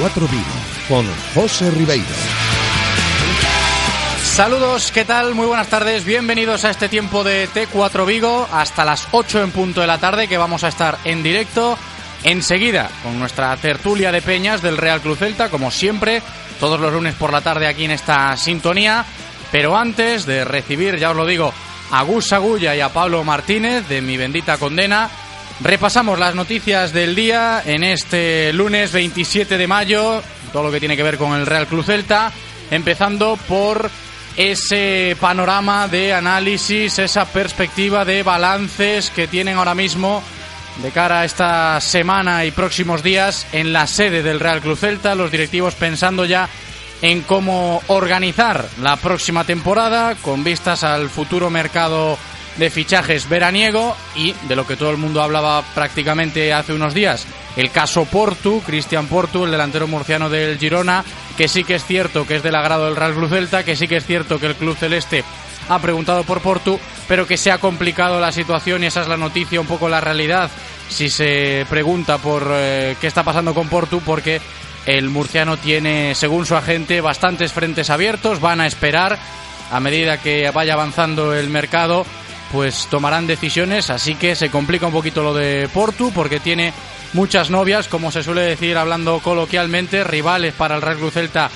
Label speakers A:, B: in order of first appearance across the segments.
A: T4 Vigo con José Ribeiro.
B: Saludos, ¿qué tal? Muy buenas tardes, bienvenidos a este tiempo de T4 Vigo hasta las 8 en punto de la tarde que vamos a estar en directo enseguida con nuestra tertulia de peñas del Real Cruz Celta, como siempre, todos los lunes por la tarde aquí en esta sintonía. Pero antes de recibir, ya os lo digo, a Gus Agulla y a Pablo Martínez de Mi Bendita Condena, Repasamos las noticias del día en este lunes 27 de mayo, todo lo que tiene que ver con el Real Club Celta, empezando por ese panorama de análisis, esa perspectiva de balances que tienen ahora mismo de cara a esta semana y próximos días en la sede del Real Club Celta, los directivos pensando ya en cómo organizar la próxima temporada con vistas al futuro mercado de fichajes veraniego y de lo que todo el mundo hablaba prácticamente hace unos días, el caso Portu, Cristian Portu, el delantero murciano del Girona, que sí que es cierto que es del agrado del Real Club Celta, que sí que es cierto que el Club Celeste ha preguntado por Portu, pero que se ha complicado la situación y esa es la noticia, un poco la realidad, si se pregunta por eh, qué está pasando con Portu, porque el murciano tiene, según su agente, bastantes frentes abiertos, van a esperar a medida que vaya avanzando el mercado pues tomarán decisiones, así que se complica un poquito lo de Portu porque tiene muchas novias, como se suele decir hablando coloquialmente, rivales para el Real Cruz Celta,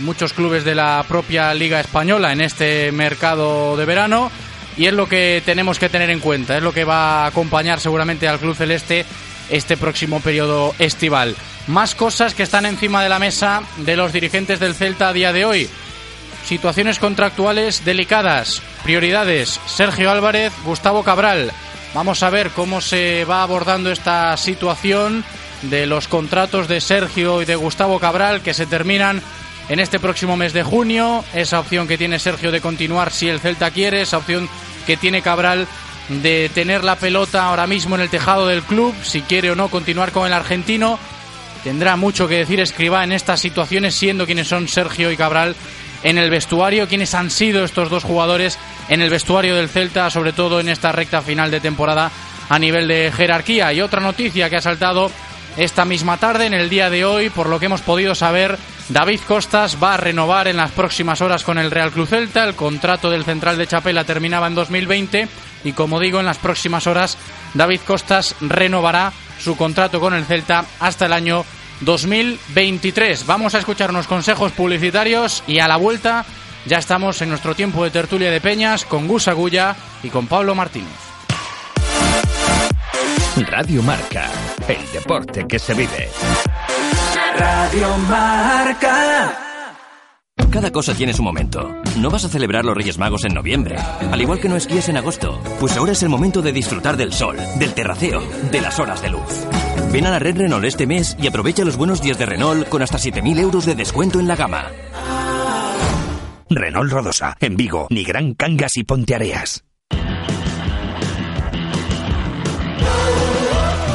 B: muchos clubes de la propia Liga Española en este mercado de verano y es lo que tenemos que tener en cuenta, es lo que va a acompañar seguramente al Club Celeste este próximo periodo estival. Más cosas que están encima de la mesa de los dirigentes del Celta a día de hoy. Situaciones contractuales delicadas. Prioridades. Sergio Álvarez, Gustavo Cabral. Vamos a ver cómo se va abordando esta situación de los contratos de Sergio y de Gustavo Cabral que se terminan en este próximo mes de junio. Esa opción que tiene Sergio de continuar si el Celta quiere. Esa opción que tiene Cabral de tener la pelota ahora mismo en el tejado del club, si quiere o no continuar con el argentino. Tendrá mucho que decir Escriba en estas situaciones, siendo quienes son Sergio y Cabral en el vestuario, quiénes han sido estos dos jugadores en el vestuario del Celta, sobre todo en esta recta final de temporada a nivel de jerarquía. Y otra noticia que ha saltado esta misma tarde, en el día de hoy, por lo que hemos podido saber, David Costas va a renovar en las próximas horas con el Real Club Celta. El contrato del central de Chapela terminaba en 2020 y, como digo, en las próximas horas David Costas renovará su contrato con el Celta hasta el año 2023. Vamos a escuchar unos consejos publicitarios y a la vuelta ya estamos en nuestro tiempo de tertulia de peñas con Gus Agulla y con Pablo Martínez.
C: Radio Marca, el deporte que se vive.
D: Radio Marca.
C: Cada cosa tiene su momento. No vas a celebrar los Reyes Magos en noviembre, al igual que no esquíes en agosto. Pues ahora es el momento de disfrutar del sol, del terraceo, de las horas de luz. Ven a la red Renault este mes y aprovecha los buenos días de Renault con hasta 7.000 euros de descuento en la gama.
E: Renault Rodosa, en Vigo, ni Gran Cangas y Ponteareas.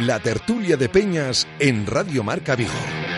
A: La tertulia de Peñas en Radio Marca Vigo.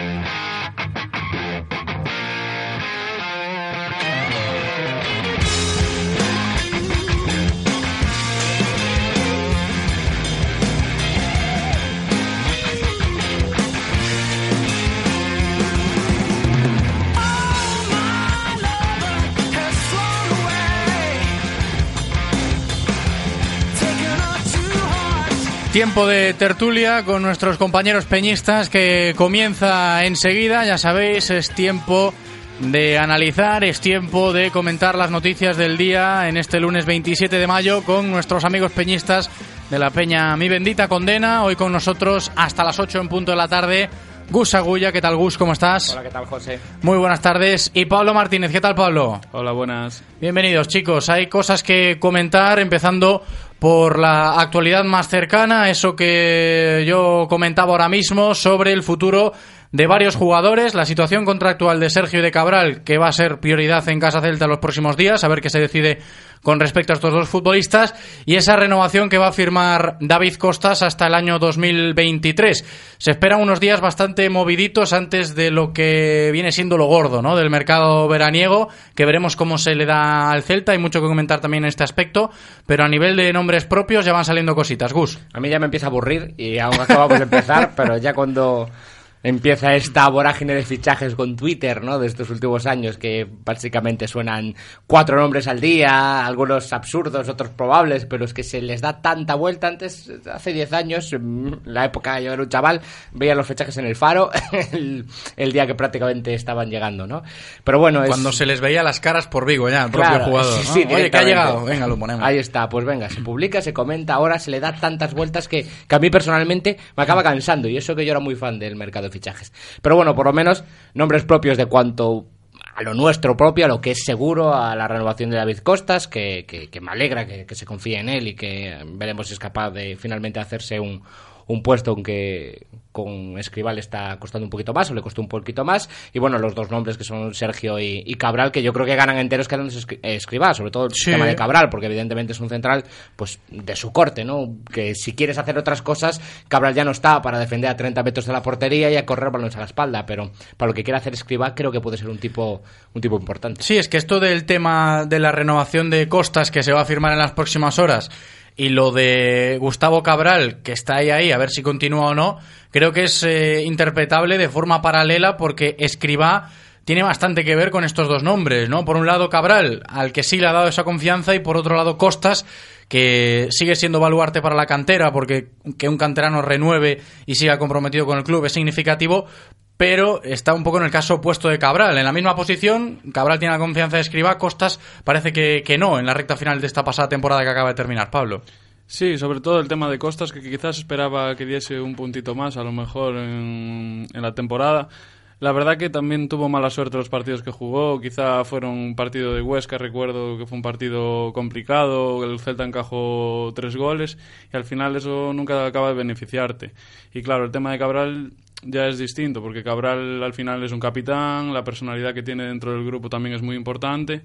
B: Tiempo de tertulia con nuestros compañeros peñistas que comienza enseguida. Ya sabéis, es tiempo de analizar, es tiempo de comentar las noticias del día en este lunes 27 de mayo con nuestros amigos peñistas de la Peña Mi Bendita Condena. Hoy con nosotros hasta las 8 en punto de la tarde. Gus Agulla, ¿qué tal Gus? ¿Cómo estás?
F: Hola, ¿qué tal José?
B: Muy buenas tardes. Y Pablo Martínez, ¿qué tal Pablo?
G: Hola, buenas.
B: Bienvenidos chicos. Hay cosas que comentar, empezando por la actualidad más cercana, eso que yo comentaba ahora mismo sobre el futuro de varios jugadores, la situación contractual de Sergio y de Cabral, que va a ser prioridad en Casa Celta los próximos días, a ver qué se decide con respecto a estos dos futbolistas, y esa renovación que va a firmar David Costas hasta el año 2023. Se esperan unos días bastante moviditos antes de lo que viene siendo lo gordo, ¿no? Del mercado veraniego, que veremos cómo se le da al Celta, hay mucho que comentar también en este aspecto, pero a nivel de nombres propios ya van saliendo cositas. Gus.
F: A mí ya me empieza a aburrir y aún acabamos de empezar, pero ya cuando empieza esta vorágine de fichajes con Twitter, ¿no? De estos últimos años que básicamente suenan cuatro nombres al día, algunos absurdos, otros probables, pero es que se les da tanta vuelta. Antes, hace diez años, en la época yo era un chaval, veía los fichajes en el faro el, el día que prácticamente estaban llegando, ¿no? Pero bueno, es...
B: Cuando se les veía las caras por Vigo ya, el
F: Claro,
B: propio jugador.
F: sí,
B: ¿no?
F: sí,
B: Oye, que ha llegado. Venga, lo ponemos.
F: Ahí está, pues venga, se publica, se comenta, ahora se le da tantas vueltas que, que a mí personalmente me acaba cansando, y eso que yo era muy fan del mercado fichajes. Pero bueno, por lo menos nombres propios de cuanto a lo nuestro propio, a lo que es seguro, a la renovación de David Costas, que, que- que me alegra que, que se confíe en él y que veremos si es capaz de finalmente hacerse un, un puesto aunque con Escribal está costando un poquito más o le costó un poquito más y bueno los dos nombres que son Sergio y, y Cabral que yo creo que ganan enteros que Escribal sobre todo el
B: Sí.
F: tema de Cabral porque evidentemente es un central pues de su corte no que si quieres hacer otras cosas Cabral ya no está para defender a 30 metros de la portería y a correr balones a la espalda pero para lo que quiere hacer Escribal creo que puede ser un tipo un tipo importante
B: Sí, es que esto del tema de la renovación de Costas que se va a firmar en las próximas horas y lo de Gustavo Cabral, que está ahí ahí, a ver si continúa o no, creo que es eh, interpretable de forma paralela porque Escribá tiene bastante que ver con estos dos nombres, ¿no? Por un lado Cabral, al que sí le ha dado esa confianza, y por otro lado Costas, que sigue siendo baluarte para la cantera, porque que un canterano renueve y siga comprometido con el club es significativo, pero está un poco en el caso opuesto de Cabral. En la misma posición, Cabral tiene la confianza de Escribá, Costas parece que, que no en la recta final de esta pasada temporada que acaba de terminar, Pablo.
G: Sí, sobre todo el tema de Costas, que quizás esperaba que diese un puntito más, a lo mejor en, en la temporada. La verdad que también tuvo mala suerte los partidos que jugó. Quizá fueron un partido de Huesca, recuerdo que fue un partido complicado. El Celta encajó tres goles y al final eso nunca acaba de beneficiarte. Y claro, el tema de Cabral ya es distinto, porque Cabral al final es un capitán, la personalidad que tiene dentro del grupo también es muy importante.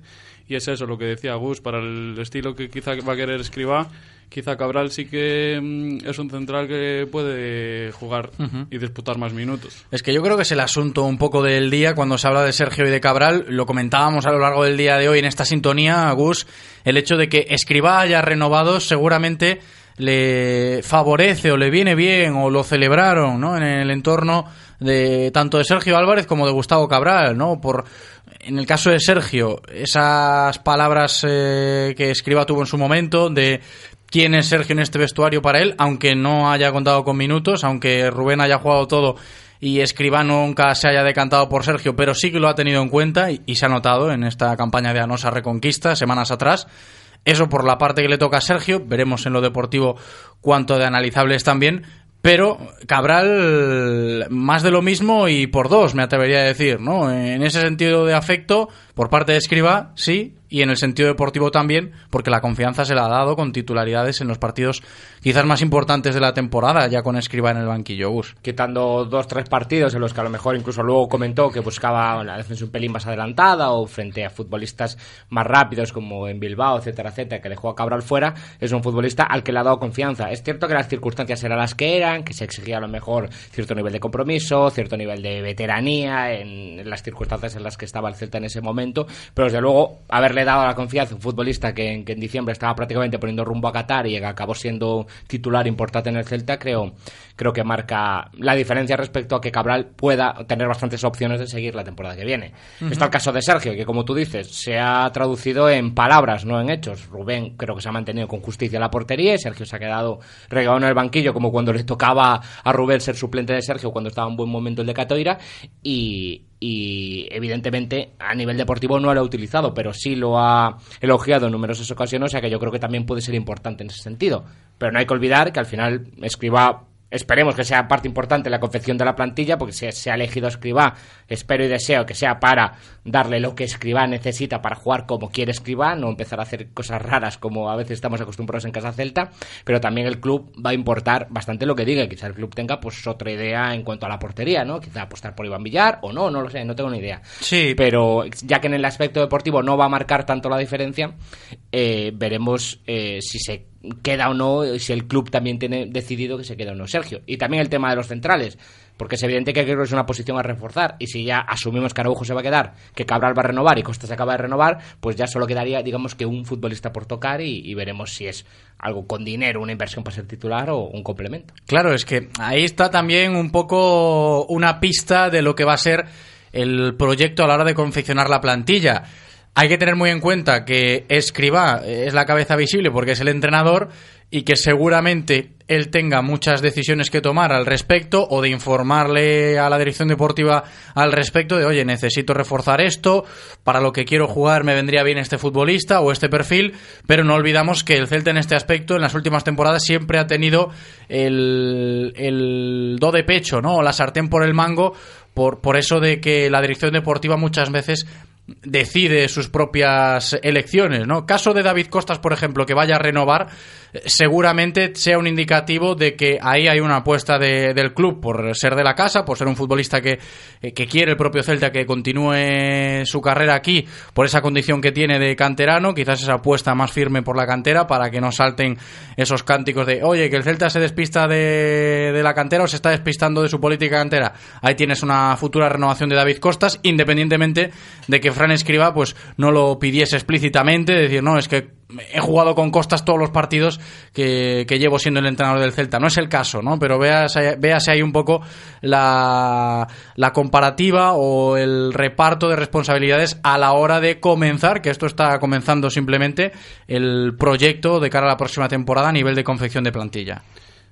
G: Y es eso lo que decía Gus, para el estilo que quizá va a querer escribir, quizá Cabral sí que mm, es un central que puede jugar y disputar más minutos.
B: Es que yo creo que es el asunto un poco del día cuando se habla de Sergio y de Cabral. Lo comentábamos a lo largo del día de hoy en esta sintonía, Gus, el hecho de que Escribá haya renovado seguramente le favorece o le viene bien o lo celebraron ¿no? en el entorno de tanto de Sergio Álvarez como de Gustavo Cabral, ¿no? Por en el caso de Sergio, esas palabras eh, que Escriba tuvo en su momento de quién es Sergio en este vestuario para él, aunque no haya contado con minutos, aunque Rubén haya jugado todo y Escribá nunca se haya decantado por Sergio, pero sí que lo ha tenido en cuenta y, y se ha notado en esta campaña de Anosa Reconquista semanas atrás. Eso por la parte que le toca a Sergio, veremos en lo deportivo cuánto de analizable es también, pero Cabral más de lo mismo y por dos, me atrevería a decir, ¿no? En ese sentido de afecto, por parte de Escriba, sí, y en el sentido deportivo también, porque la confianza se la ha dado con titularidades en los partidos quizás más importantes de la temporada, ya con Escriba en el banquillo,
F: quitando dos tres partidos en los que a lo mejor incluso luego comentó que buscaba la defensa un pelín más adelantada o frente a futbolistas más rápidos como en Bilbao, etcétera, etcétera, que dejó a Cabral fuera, es un futbolista al que le ha dado confianza. Es cierto que las circunstancias eran las que eran, que se exigía a lo mejor cierto nivel de compromiso, cierto nivel de veteranía en las circunstancias en las que estaba el Celta en ese momento momento, pero desde luego haberle dado la confianza a un futbolista que, en- que en diciembre estaba prácticamente poniendo rumbo a Qatar y acabó siendo titular importante en el Celta, creo, creo que marca la diferencia respecto a que Cabral pueda tener bastantes opciones de seguir la temporada que viene. Está el caso de Sergio, que como tú dices, se ha traducido en palabras, no en hechos. Rubén creo que se ha mantenido con justicia la portería y Sergio se ha quedado regado en el banquillo, como cuando le tocaba a Rubén ser suplente de Sergio cuando estaba en buen momento el de Catoira. Y, y evidentemente a nivel deportivo no lo ha utilizado, pero sí lo ha elogiado en numerosas ocasiones, o sea que yo creo que también puede ser importante en ese sentido. Pero no hay que olvidar que al final Escriba Esperemos que sea parte importante en la confección de la plantilla, porque si se ha elegido a Escribá, espero y deseo que sea para darle lo que Escribá necesita para jugar como quiere Escribá, no empezar a hacer cosas raras como a veces estamos acostumbrados en Casa Celta, pero también el club va a importar bastante lo que diga, quizá el club tenga pues otra idea en cuanto a la portería, ¿no? Quizá apostar por Iván Villar o no, no lo sé, no tengo ni idea.
B: Sí,
F: Pero ya que en el aspecto deportivo no va a marcar tanto la diferencia, eh, veremos eh, si se queda o no, si el club también tiene decidido que se queda o no Sergio. Y también el tema de los centrales, porque es evidente que creo que es una posición a reforzar. Y si ya asumimos que Araujo se va a quedar, que Cabral va a renovar y Costa se acaba de renovar, pues ya solo quedaría, digamos, que un futbolista por tocar y, y veremos si es algo con dinero, una inversión para ser titular o un complemento.
B: Claro, es que ahí está también un poco una pista de lo que va a ser el proyecto a la hora de confeccionar la plantilla. Hay que tener muy en cuenta que Escribá es la cabeza visible porque es el entrenador y que seguramente él tenga muchas decisiones que tomar al respecto o de informarle a la dirección deportiva al respecto de, oye, necesito reforzar esto, para lo que quiero jugar me vendría bien este futbolista o este perfil, pero no olvidamos que el Celta en este aspecto en las últimas temporadas siempre ha tenido el, el do de pecho, ¿no? O la sartén por el mango, por, por eso de que la dirección deportiva muchas veces decide sus propias elecciones, ¿no? Caso de David Costas, por ejemplo, que vaya a renovar, seguramente sea un indicativo de que ahí hay una apuesta de- del club por ser de la casa, por ser un futbolista que, eh, que quiere el propio Celta que continúe su carrera aquí, por esa condición que tiene de canterano, quizás esa apuesta más firme por la cantera para que no salten esos cánticos de, oye, que el Celta se despista de, de la cantera o se está despistando de su política cantera. Ahí tienes una futura renovación de David Costas, independientemente de que Fran Escriba pues no lo pidiese explícitamente, decir, no, es que he jugado con Costas todos los partidos que, que llevo siendo el entrenador del Celta. No es el caso, ¿no? Pero véase, véase ahí un poco la, la comparativa o el reparto de responsabilidades a la hora de comenzar, que esto está comenzando simplemente, el proyecto de cara a la próxima temporada a nivel de confección de plantilla.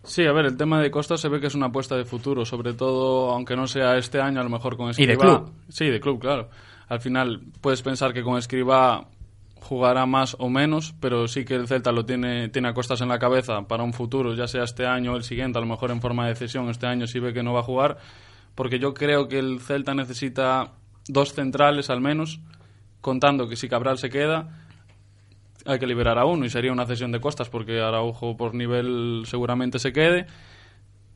G: Sí, a ver, el tema de Costa se ve que es una apuesta de futuro, sobre todo, aunque no sea este año, a lo mejor con
B: Y de club.
G: Sí, de club, claro. Al final puedes pensar que con Escribá jugará más o menos, pero sí que el Celta lo tiene, tiene a costas en la cabeza para un futuro, ya sea este año o el siguiente, a lo mejor en forma de cesión, este año sí ve que no va a jugar, porque yo creo que el Celta necesita dos centrales al menos, contando que si Cabral se queda, hay que liberar a uno y sería una cesión de costas porque Araujo por nivel seguramente se quede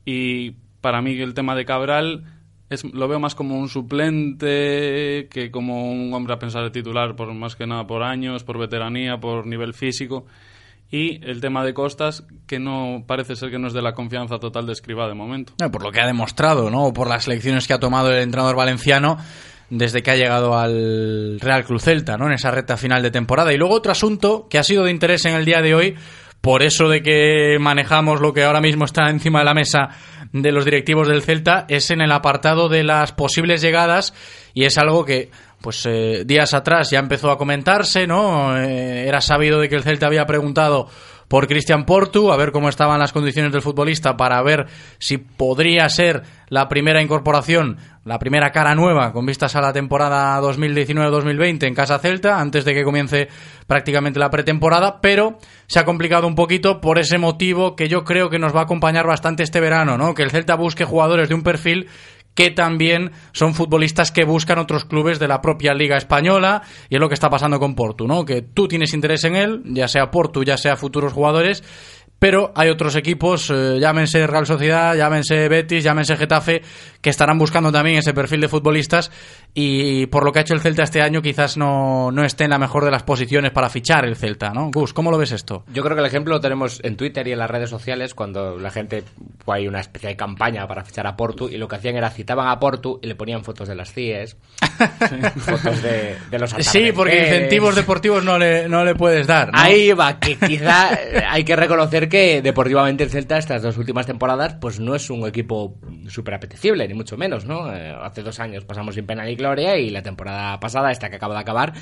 G: y para mí el tema de Cabral es, lo veo más como un suplente que como un hombre a pensar de titular por más que nada por años, por veteranía, por nivel físico y el tema de Costas que no parece ser que no es de la confianza total de Escribá de momento.
B: Eh, Por lo que ha demostrado, ¿no? Por las lecciones que ha tomado el entrenador valenciano desde que ha llegado al Real Cruz Celta, ¿no? En esa recta final de temporada. Y luego otro asunto que ha sido de interés en el día de hoy, por eso de que manejamos lo que ahora mismo está encima de la mesa de los directivos del Celta, es en el apartado de las posibles llegadas y es algo que pues eh, días atrás ya empezó a comentarse, ¿no? Eh, era sabido de que el Celta había preguntado por Cristian Portu, a ver cómo estaban las condiciones del futbolista para ver si podría ser la primera incorporación, la primera cara nueva con vistas a la temporada 2019-2020 en Casa Celta, antes de que comience prácticamente la pretemporada, pero se ha complicado un poquito por ese motivo que yo creo que nos va a acompañar bastante este verano, ¿no? Que el Celta busque jugadores de un perfil que también son futbolistas que buscan otros clubes de la propia Liga Española y es lo que está pasando con Portu, ¿no? Que tú tienes interés en él, ya sea Portu, ya sea futuros jugadores, pero hay otros equipos, eh, llámense Real Sociedad, llámense Betis, llámense Getafe, que estarán buscando también ese perfil de futbolistas y por lo que ha hecho el Celta este año quizás no, no esté en la mejor de las posiciones para fichar el Celta, ¿no? Gus, ¿cómo lo ves esto?
F: Yo creo que el ejemplo lo tenemos en Twitter y en las redes sociales cuando la gente fue hay una especie de campaña para fichar a Portu y lo que hacían era citaban a Portu y le ponían fotos de las CIES, fotos de, de los
B: Sí, porque incentivos deportivos no le, no le puedes dar. ¿no?
F: Ahí va, que quizá hay que reconocer que deportivamente el Celta estas dos últimas temporadas pues no es un equipo súper apetecible, ni mucho menos, ¿no? Eh, hace dos años pasamos sin pena ni gloria y la temporada pasada, esta que acaba de acabar,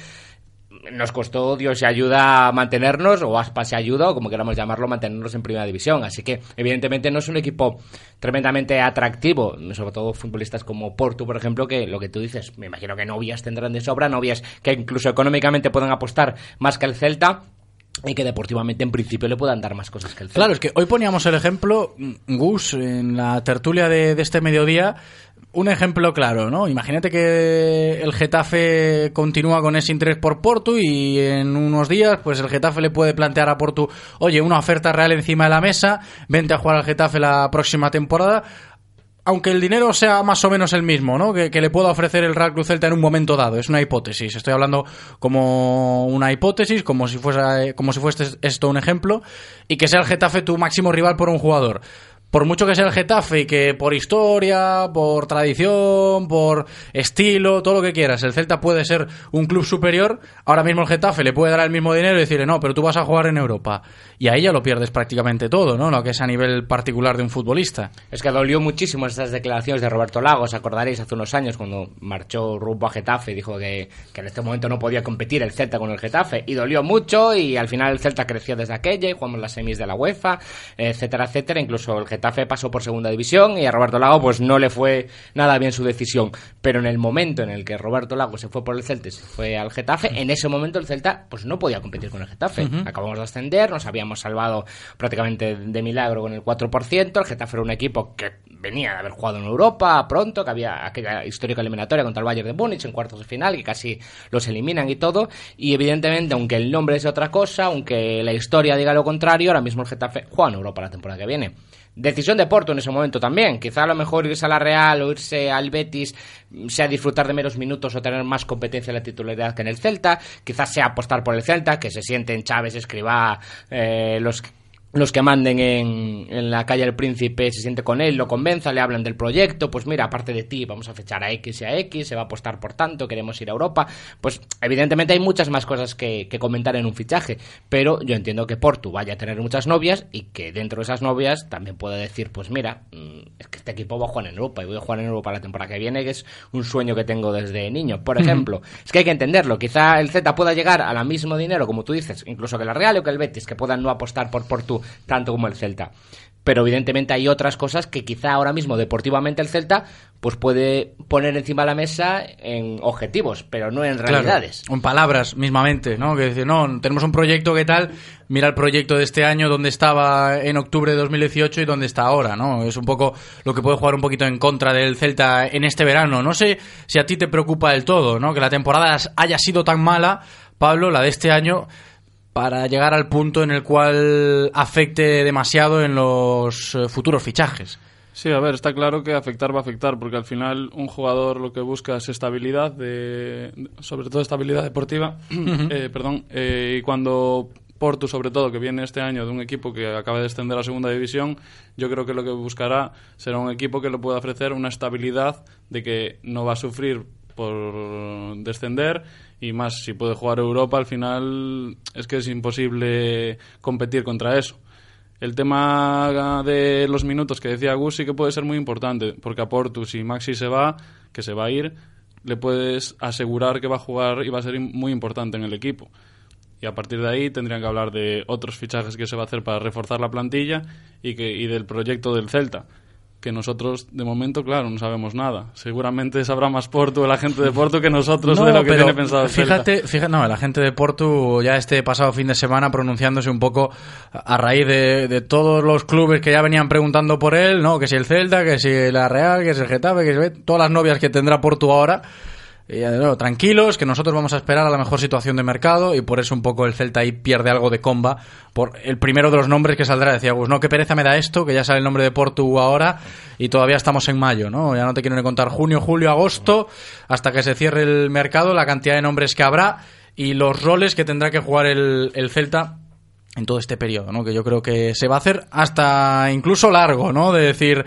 F: nos costó Dios y ayuda a mantenernos, o Aspas y ayuda, o como queramos llamarlo, mantenernos en primera división. Así que, evidentemente, no es un equipo tremendamente atractivo, sobre todo futbolistas como Porto, por ejemplo, que lo que tú dices, me imagino que novias tendrán de sobra, novias que incluso económicamente puedan apostar más que el Celta. Y que deportivamente en principio le puedan dar más cosas que el Celta.
B: Claro, es que hoy poníamos el ejemplo, mm, Gus, en la tertulia de, de este mediodía, un ejemplo claro, ¿no? Imagínate que el Getafe continúa con ese interés por Porto y en unos días, pues el Getafe le puede plantear a Porto, oye, una oferta real encima de la mesa, vente a jugar al Getafe la próxima temporada. Aunque el dinero sea más o menos el mismo, ¿no? Que, le pueda ofrecer el Real Cruz Celta en un momento dado. Es una hipótesis. Estoy hablando como una hipótesis, como si fuese, como si fuese esto un ejemplo. Y que sea el Getafe tu máximo rival por un jugador por mucho que sea el Getafe y que por historia, por tradición, por estilo, todo lo que quieras, el Celta puede ser un club superior, ahora mismo el Getafe le puede dar el mismo dinero y decirle, no, pero tú vas a jugar en Europa. Y ahí ya lo pierdes prácticamente todo, ¿no? Lo que es a nivel particular de un futbolista.
F: Es que dolió muchísimo estas declaraciones de Roberto Lagos, acordaréis hace unos años cuando marchó rumbo a Getafe y dijo que, que en este momento no podía competir el Celta con el Getafe. Y dolió mucho y al final el Celta creció desde aquella y jugamos las semis de la UEFA, etcétera, etcétera. Incluso el Getafe pasó por segunda división y a Roberto Lago pues no le fue nada bien su decisión. Pero en el momento en el que Roberto Lago se fue por el Celta y se fue al Getafe, en ese momento el Celta pues no podía competir con el Getafe. Acabamos de ascender, nos habíamos salvado prácticamente de milagro con el 4%. El Getafe era un equipo que venía de haber jugado en Europa pronto, que había aquella histórica eliminatoria contra el Bayern de Múnich en cuartos de final, que casi los eliminan y todo. Y evidentemente, aunque el nombre es otra cosa, aunque la historia diga lo contrario, ahora mismo el Getafe juega en Europa la temporada que viene. Decisión de Porto en ese momento también. Quizá a lo mejor irse a la Real o irse al Betis sea disfrutar de menos minutos o tener más competencia en la titularidad que en el Celta. Quizás sea apostar por el Celta, que se sienten Chávez, Escribá, eh, los los que manden en, en, la calle del Príncipe se siente con él, lo convenza, le hablan del proyecto, pues mira, aparte de ti, vamos a fechar a X y a X, se va a apostar por tanto, queremos ir a Europa. Pues evidentemente hay muchas más cosas que, que comentar en un fichaje, pero yo entiendo que Portu vaya a tener muchas novias y que dentro de esas novias también puede decir, pues mira, es que este equipo va a jugar en Europa y voy a jugar en Europa la temporada que viene, que es un sueño que tengo desde niño. Por ejemplo, es que hay que entenderlo, quizá el Z pueda llegar al mismo dinero, como tú dices, incluso que la Real o que el Betis, que puedan no apostar por Portu tanto como el Celta. Pero evidentemente hay otras cosas que quizá ahora mismo deportivamente el Celta pues puede poner encima de la mesa en objetivos, pero no en realidades.
B: Claro, en palabras mismamente, ¿no? Que decir, no, tenemos un proyecto que tal, mira el proyecto de este año donde estaba en octubre de 2018 y donde está ahora, ¿no? Es un poco lo que puede jugar un poquito en contra del Celta en este verano. No sé si a ti te preocupa del todo, ¿no? Que la temporada haya sido tan mala, Pablo, la de este año para llegar al punto en el cual afecte demasiado en los eh, futuros fichajes.
G: Sí, a ver, está claro que afectar va a afectar, porque al final un jugador lo que busca es estabilidad, de, sobre todo estabilidad deportiva, eh, perdón, eh, y cuando Porto, sobre todo, que viene este año de un equipo que acaba de descender a la segunda división, yo creo que lo que buscará será un equipo que le pueda ofrecer una estabilidad de que no va a sufrir por descender y más si puede jugar Europa al final es que es imposible competir contra eso. El tema de los minutos que decía Gus sí que puede ser muy importante, porque a Porto, si Maxi se va, que se va a ir, le puedes asegurar que va a jugar y va a ser muy importante en el equipo. Y a partir de ahí tendrían que hablar de otros fichajes que se va a hacer para reforzar la plantilla y, que, y del proyecto del Celta que nosotros de momento, claro, no sabemos nada. Seguramente sabrá más Porto, la gente de Porto, que nosotros
B: no,
G: de lo que
B: pero
G: tiene pensado el
B: fíjate, fíjate, no, la gente de Porto ya este pasado fin de semana pronunciándose un poco a raíz de, de, todos los clubes que ya venían preguntando por él, ¿no? Que si el Celta, que si la Real, que si el Getafe, que si todas las novias que tendrá Porto ahora. Y, tranquilos, que nosotros vamos a esperar a la mejor situación de mercado y por eso un poco el Celta ahí pierde algo de comba por el primero de los nombres que saldrá. Decía Gus, no, qué pereza me da esto, que ya sale el nombre de Portu ahora y todavía estamos en mayo, ¿no? Ya no te quiero ni contar junio, julio, agosto, hasta que se cierre el mercado, la cantidad de nombres que habrá y los roles que tendrá que jugar el, el Celta en todo este periodo, ¿no? Que yo creo que se va a hacer hasta incluso largo, ¿no? De decir,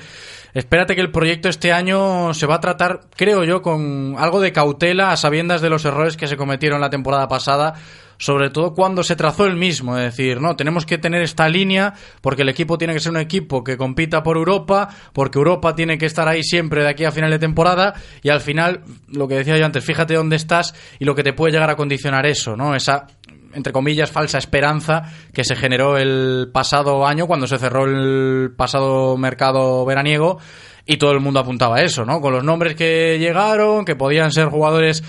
B: espérate que el proyecto este año se va a tratar, creo yo, con algo de cautela a sabiendas de los errores que se cometieron la temporada pasada, sobre todo cuando se trazó el mismo, es decir, no, tenemos que tener esta línea porque el equipo tiene que ser un equipo que compita por Europa, porque Europa tiene que estar ahí siempre de aquí a final de temporada y al final, lo que decía yo antes, fíjate dónde estás y lo que te puede llegar a condicionar eso, ¿no? Esa entre comillas, falsa esperanza que se generó el pasado año cuando se cerró el pasado mercado veraniego y todo el mundo apuntaba a eso, ¿no? Con los nombres que llegaron, que podían ser jugadores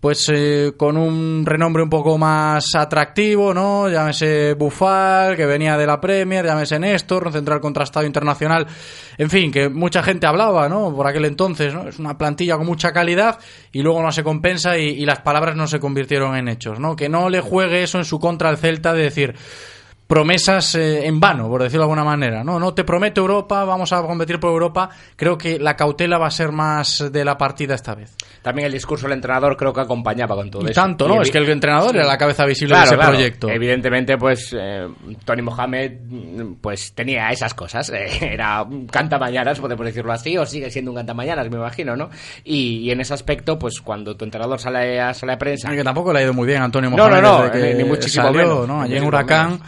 B: pues eh, con un renombre un poco más atractivo, ¿no? Llámese Bufal, que venía de la Premier, llámese Néstor, un central contrastado internacional, en fin, que mucha gente hablaba, ¿no? Por aquel entonces, ¿no? Es una plantilla con mucha calidad y luego no se compensa y, y las palabras no se convirtieron en hechos, ¿no? Que no le juegue eso en su contra al Celta de decir promesas eh, en vano, por decirlo de alguna manera. No, no te prometo Europa, vamos a competir por Europa. Creo que la cautela va a ser más de la partida esta vez.
F: También el discurso del entrenador creo que acompañaba con todo
B: Y
F: eso.
B: tanto, ¿no?
F: Y
B: Es que el entrenador
F: Sí.
B: era la cabeza visible
F: Claro,
B: de ese
F: claro.
B: proyecto.
F: Evidentemente, pues eh, Tony Mohamed mm, pues tenía esas cosas. eh, era un cantamañanas, podemos decirlo así, o sigue siendo un cantamañanas, me imagino, ¿no? Y, y en ese aspecto, pues cuando tu entrenador sale a, sale a prensa...
B: Que tampoco le ha ido muy bien a Antonio
F: No,
B: Mohamed
F: no, no,
B: desde que
F: ni muchísimo
B: salió,
F: menos,
B: ¿no? Allí en Huracán.
F: menos.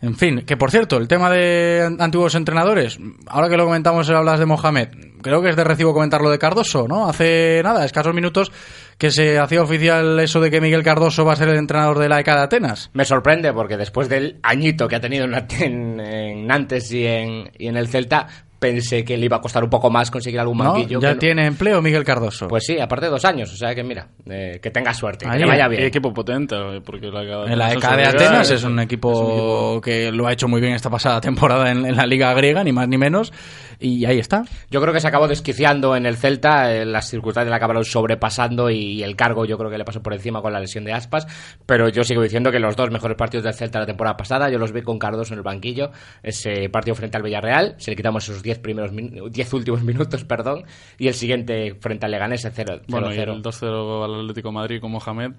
B: En fin, que por cierto, el tema de antiguos entrenadores, ahora que lo comentamos, hablas de Mohamed, creo que es de recibo comentar lo de Cardoso, ¿no? Hace nada, escasos minutos, que se hacía oficial eso de que Miguel Cardoso va a ser el entrenador de la ECA de Atenas.
F: Me sorprende porque después del añito que ha tenido en, en, Nantes y en, y en el Celta, pensé que le iba a costar un poco más conseguir algún
B: ¿no?
F: banquillo.
B: Ya
F: que no.
B: tiene empleo Miguel Cardoso.
F: Pues sí, aparte de dos años, o sea que mira, eh, que tenga suerte, que
B: Ahí,
F: le vaya bien.
G: equipo potente, porque la
B: En la ECA de Atenas es un equipo que lo ha hecho muy bien esta pasada temporada en, en la Liga Griega, ni más ni menos. Y ahí está.
F: Yo creo que se acabó desquiciando en el Celta, eh, las circunstancias le acabaron sobrepasando y, el cargo yo creo que le pasó por encima con la lesión de Aspas, pero yo sigo diciendo que los dos mejores partidos del Celta la temporada pasada, yo los vi con Cardoso en el banquillo, ese partido frente al Villarreal, se le quitamos esos 10 primeros min- 10 últimos minutos, perdón, y el siguiente frente al Leganés, el 0-0.
G: Bueno, y el 2-0 al Atlético de Madrid con Mohamed.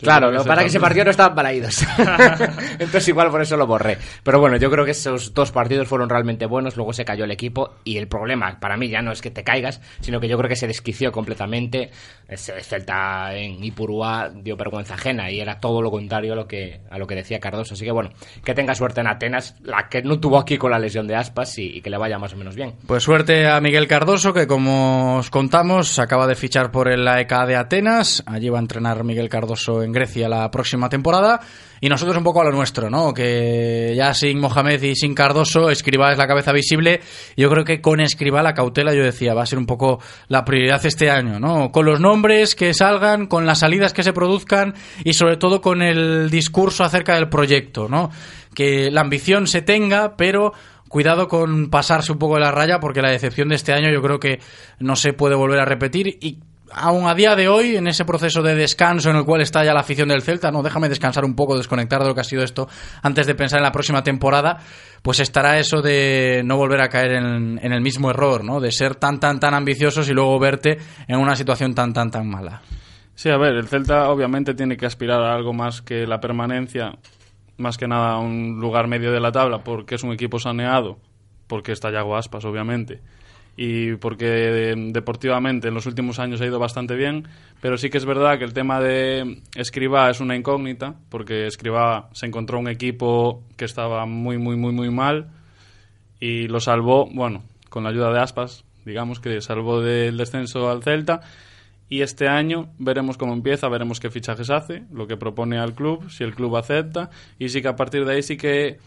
F: Claro, lo para que ese
G: partido-
F: no estaban balaídos. Entonces igual por eso lo borré. Pero bueno, yo creo que esos dos partidos fueron realmente buenos, luego se cayó el equipo y el problema para mí ya no es que te caigas, sino que yo creo que se desquició completamente. Ese Celta en Ipurúa dio vergüenza ajena y era todo lo contrario a lo que, a lo que decía Cardoso. Así que bueno, que tenga suerte en Atenas, la que no tuvo aquí con la lesión de Aspas y, y que le vaya más o menos bien.
B: Pues suerte a Miguel Cardoso, que como os contamos, acaba de fichar por el AEK de Atenas. Allí va a entrenar Miguel Cardoso en Grecia la próxima temporada. Y nosotros un poco a lo nuestro, ¿no? Que ya sin Mohamed y sin Cardoso, Escribá es la cabeza visible. Yo creo que con Escribá la cautela, yo decía, va a ser un poco la prioridad este año, ¿no? Con los nombres que salgan, con las salidas que se produzcan y sobre todo con el discurso acerca del proyecto, ¿no? Que la ambición se tenga, pero cuidado con pasarse un poco de la raya porque la decepción de este año yo creo que no se puede volver a repetir y aún a día de hoy en ese proceso de descanso en el cual está ya la afición del Celta, no, déjame descansar un poco, desconectar de lo que ha sido esto antes de pensar en la próxima temporada, pues estará eso de no volver a caer en, el mismo error, ¿no? De ser tan, tan, tan ambiciosos y luego verte en una situación tan, tan, tan mala.
G: Sí, a ver, el Celta obviamente tiene que aspirar a algo más que la permanencia, más que nada a un lugar medio de la tabla, porque es un equipo saneado, porque está Yago Aspas, obviamente, y porque eh, deportivamente en los últimos años ha ido bastante bien, pero sí que es verdad que el tema de Escribá es una incógnita, porque Escribá se encontró un equipo que estaba muy, muy, muy, muy mal y lo salvó, bueno, con la ayuda de Aspas, digamos que salvó del descenso al Celta. Y este año veremos cómo empieza, veremos qué fichajes hace, lo que propone al club, si el club acepta. Y sí que a partir de ahí sí que,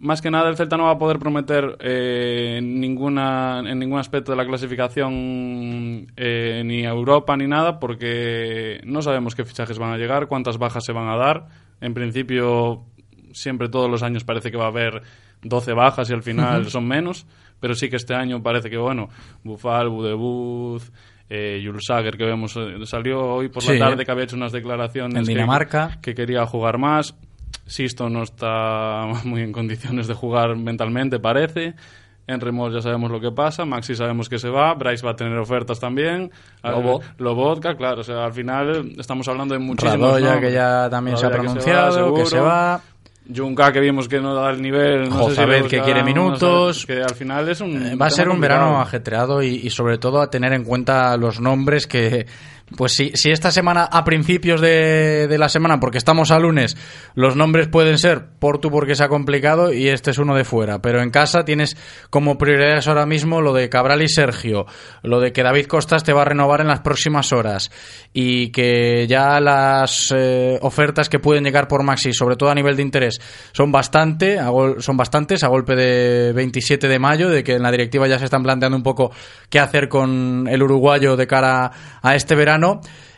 G: más que nada, el Celta no va a poder prometer eh, en ninguna, en ningún aspecto de la clasificación eh, ni a Europa ni nada, porque no sabemos qué fichajes van a llegar, cuántas bajas se van a dar. En principio, siempre todos los años parece que va a haber 12 bajas y al final son menos, pero sí que este año parece que, bueno, Bufal, Budebuz, Eh, Jules Sager, que vemos, eh, salió hoy por
B: Sí.
G: la tarde que había hecho unas declaraciones
B: En
G: que-
B: Dinamarca.
G: que quería jugar más. Sisto no está muy en condiciones de jugar mentalmente, parece. En Remol ya sabemos lo que pasa. Maxi sabemos que se va. Bryce va a tener ofertas también.
F: Lobo.
G: Lobotka, claro. O sea, al final estamos hablando de muchísimos
B: Radoya,
G: nombres.
B: que ya también se ha
G: Radoya que
B: pronunciado, que se va.
G: Junca, que vimos que no da el nivel. No sé si
B: Jozabel,
G: le
B: que quiere
G: no sé,
B: minutos.
G: que al final es un.
B: Eh, Va a ser un
G: complicado.
B: verano ajetreado y, y sobre todo a tener en cuenta los nombres que, pues si, si esta semana, a principios de, la semana, porque estamos a lunes, los nombres pueden ser Portu porque se ha complicado y este es uno de fuera, pero en casa tienes como prioridades ahora mismo lo de Cabral y Sergio, lo de que David Costas te va a renovar en las próximas horas y que ya las eh, ofertas que pueden llegar por Maxi, sobre todo a nivel de interés, son bastante, a gol- son bastantes a golpe de 27 de mayo, de que en la directiva ya se están planteando un poco qué hacer con el uruguayo de cara a este verano.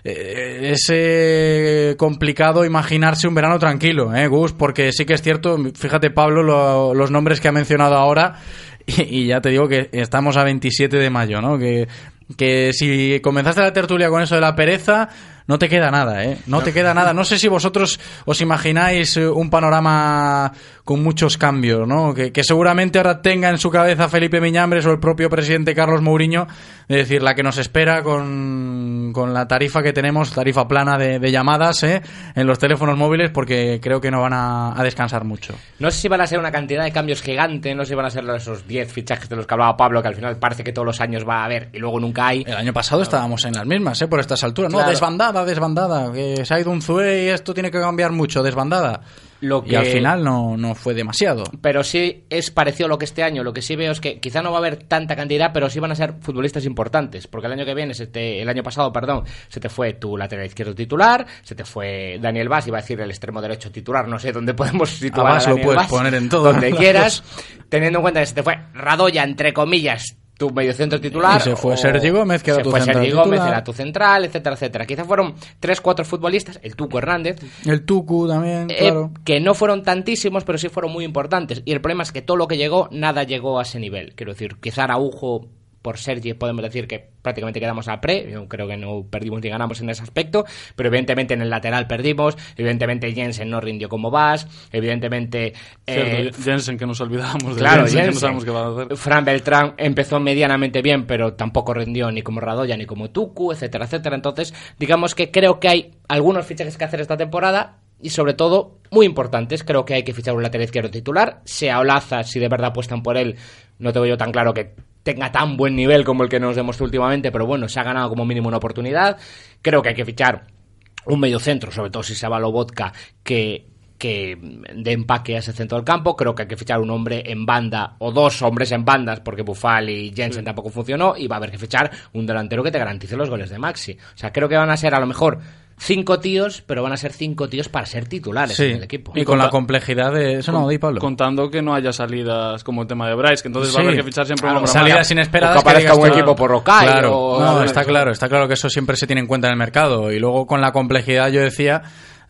B: Eh, es eh, complicado imaginarse un verano tranquilo, ¿eh, Gus? Porque sí que es cierto, fíjate Pablo lo- los nombres que ha mencionado ahora y, y ya te digo que estamos a 27 de mayo, ¿no? Que, que si comenzaste la tertulia con eso de la pereza, no te queda nada, ¿eh? No te queda nada. No sé si vosotros os imagináis eh, un panorama con muchos cambios, ¿no? Que, que seguramente ahora tenga en su cabeza Felipe Miñambres o el propio presidente Carlos Mourinho, de decir, la que nos espera con, con la tarifa que tenemos, tarifa plana de, de llamadas, ¿eh? En los teléfonos móviles, porque creo que no van a, a descansar mucho.
F: No sé si van a ser una cantidad de cambios gigante, no sé si van a ser esos 10 fichajes de los que hablaba Pablo, que al final parece que todos los años va a haber y luego nunca hay.
B: El año pasado estábamos en las mismas, ¿eh? Por estas alturas. No,
F: Claro.
B: desbandada, desbandada. Que se ha ido un Zue y esto tiene que cambiar mucho, desbandada.
F: Lo
B: Y
F: que-
B: al final no, no fue demasiado.
F: Pero sí es parecido a lo que este año. Lo que sí veo es que quizá no va a haber tanta cantidad, pero sí van a ser futbolistas importantes. Porque el año que viene, se te- el año pasado, perdón, se te fue tu lateral izquierdo titular, se te fue Daniel Vaz, iba a decir el extremo derecho titular, no sé dónde podemos situar a,
B: Vaz lo puedes
F: Vaz,
B: poner en todos
F: Donde quieras. Teniendo en cuenta que se te fue Radoya, entre comillas, tu mediocentro titular.
B: Y se fue Sergi Gómez, que era
F: se
B: tu
F: fue
B: central
F: Sergi Gómez,
B: titular.
F: era tu central, etcétera, etcétera. Quizá fueron tres, cuatro futbolistas, el Tuco Hernández,
B: El Tucu también,
F: eh,
B: claro.
F: que no fueron tantísimos, pero sí fueron muy importantes. Y el problema es que todo lo que llegó, nada llegó a ese nivel. Quiero decir, quizá Araujo, por Sergi, podemos decir que prácticamente quedamos a pre. Yo creo que no perdimos ni ganamos en ese aspecto. Pero evidentemente en el lateral perdimos. Evidentemente Jensen no rindió como vas. Evidentemente. eh,
G: Cierto, Jensen, que nos olvidamos de
F: Claro,
G: Jensen, que no
F: Jensen.
G: sabemos qué va a hacer.
F: Fran Beltrán empezó medianamente bien, pero tampoco rindió ni como Radoya ni como Tucu, etcétera, etcétera. Entonces, digamos que creo que hay algunos fichajes que hacer esta temporada y sobre todo muy importantes. Creo que hay que fichar un lateral izquierdo titular, sea Olaza, si de verdad apuestan por él. No tengo yo tan claro que tenga tan buen nivel como el que nos demostró últimamente, pero bueno, se ha ganado como mínimo una oportunidad. Creo que hay que fichar un medio centro, sobre todo si se va Lobotka, que que de empaque a ese centro del campo. Creo que hay que fichar un hombre en banda o dos hombres en bandas porque Bufal y Jensen tampoco funcionó y va a haber que fichar un delantero que te garantice los goles de Maxi. O sea, creo que van a ser a lo mejor cinco tíos, pero van a ser cinco tíos para ser titulares
B: Sí,
F: en el equipo.
B: y con la complejidad de... Eso no, di Pablo.
G: Contando que no haya salidas como el tema de Bryce, que entonces va a haber que fichar siempre
F: Claro,
B: Salidas inesperadas
F: o que aparezca un equipo por Rocaille
B: Claro,
F: o-
B: no, está claro, está claro que eso siempre se tiene en cuenta en el mercado. Y luego con la complejidad, yo decía,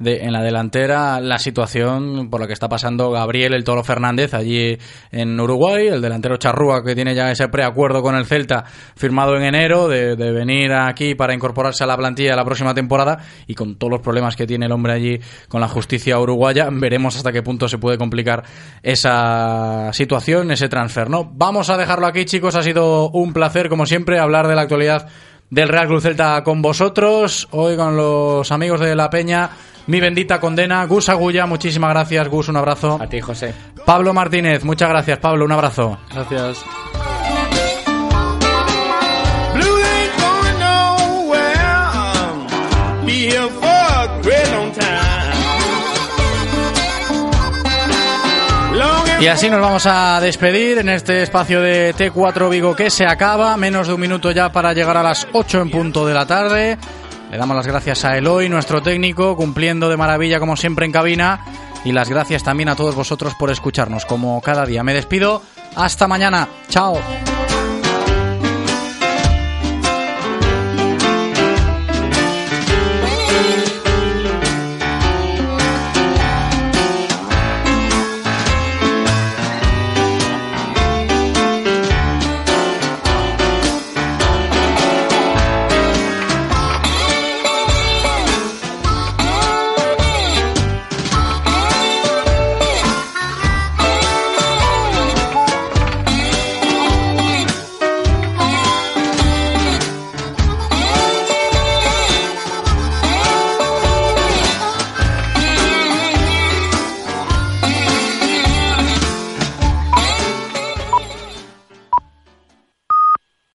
B: de, en la delantera, la situación por la que está pasando Gabriel, el Toro Fernández, allí en Uruguay, el delantero Charrúa, que tiene ya ese preacuerdo con el Celta firmado en enero, de, venir aquí para incorporarse a la plantilla la próxima temporada, y con todos los problemas que tiene el hombre allí con la justicia uruguaya, veremos hasta qué punto se puede complicar esa situación, ese transfer, ¿no? Vamos a dejarlo aquí, chicos, ha sido un placer, como siempre, hablar de la actualidad del Real Cruz Celta con vosotros, hoy con los amigos de La Peña, mi bendita condena, Gus Agulla, muchísimas gracias, Gus, un abrazo.
F: A ti, José.
B: Pablo Martínez, muchas gracias, Pablo, un abrazo.
G: Gracias.
B: Y así nos vamos a despedir en este espacio de T4 Vigo que se acaba, menos de un minuto ya para llegar a las 8 en punto de la tarde. Le damos las gracias a Eloy, nuestro técnico, cumpliendo de maravilla como siempre en cabina. Y las gracias también a todos vosotros por escucharnos como cada día. Me despido, hasta mañana, chao.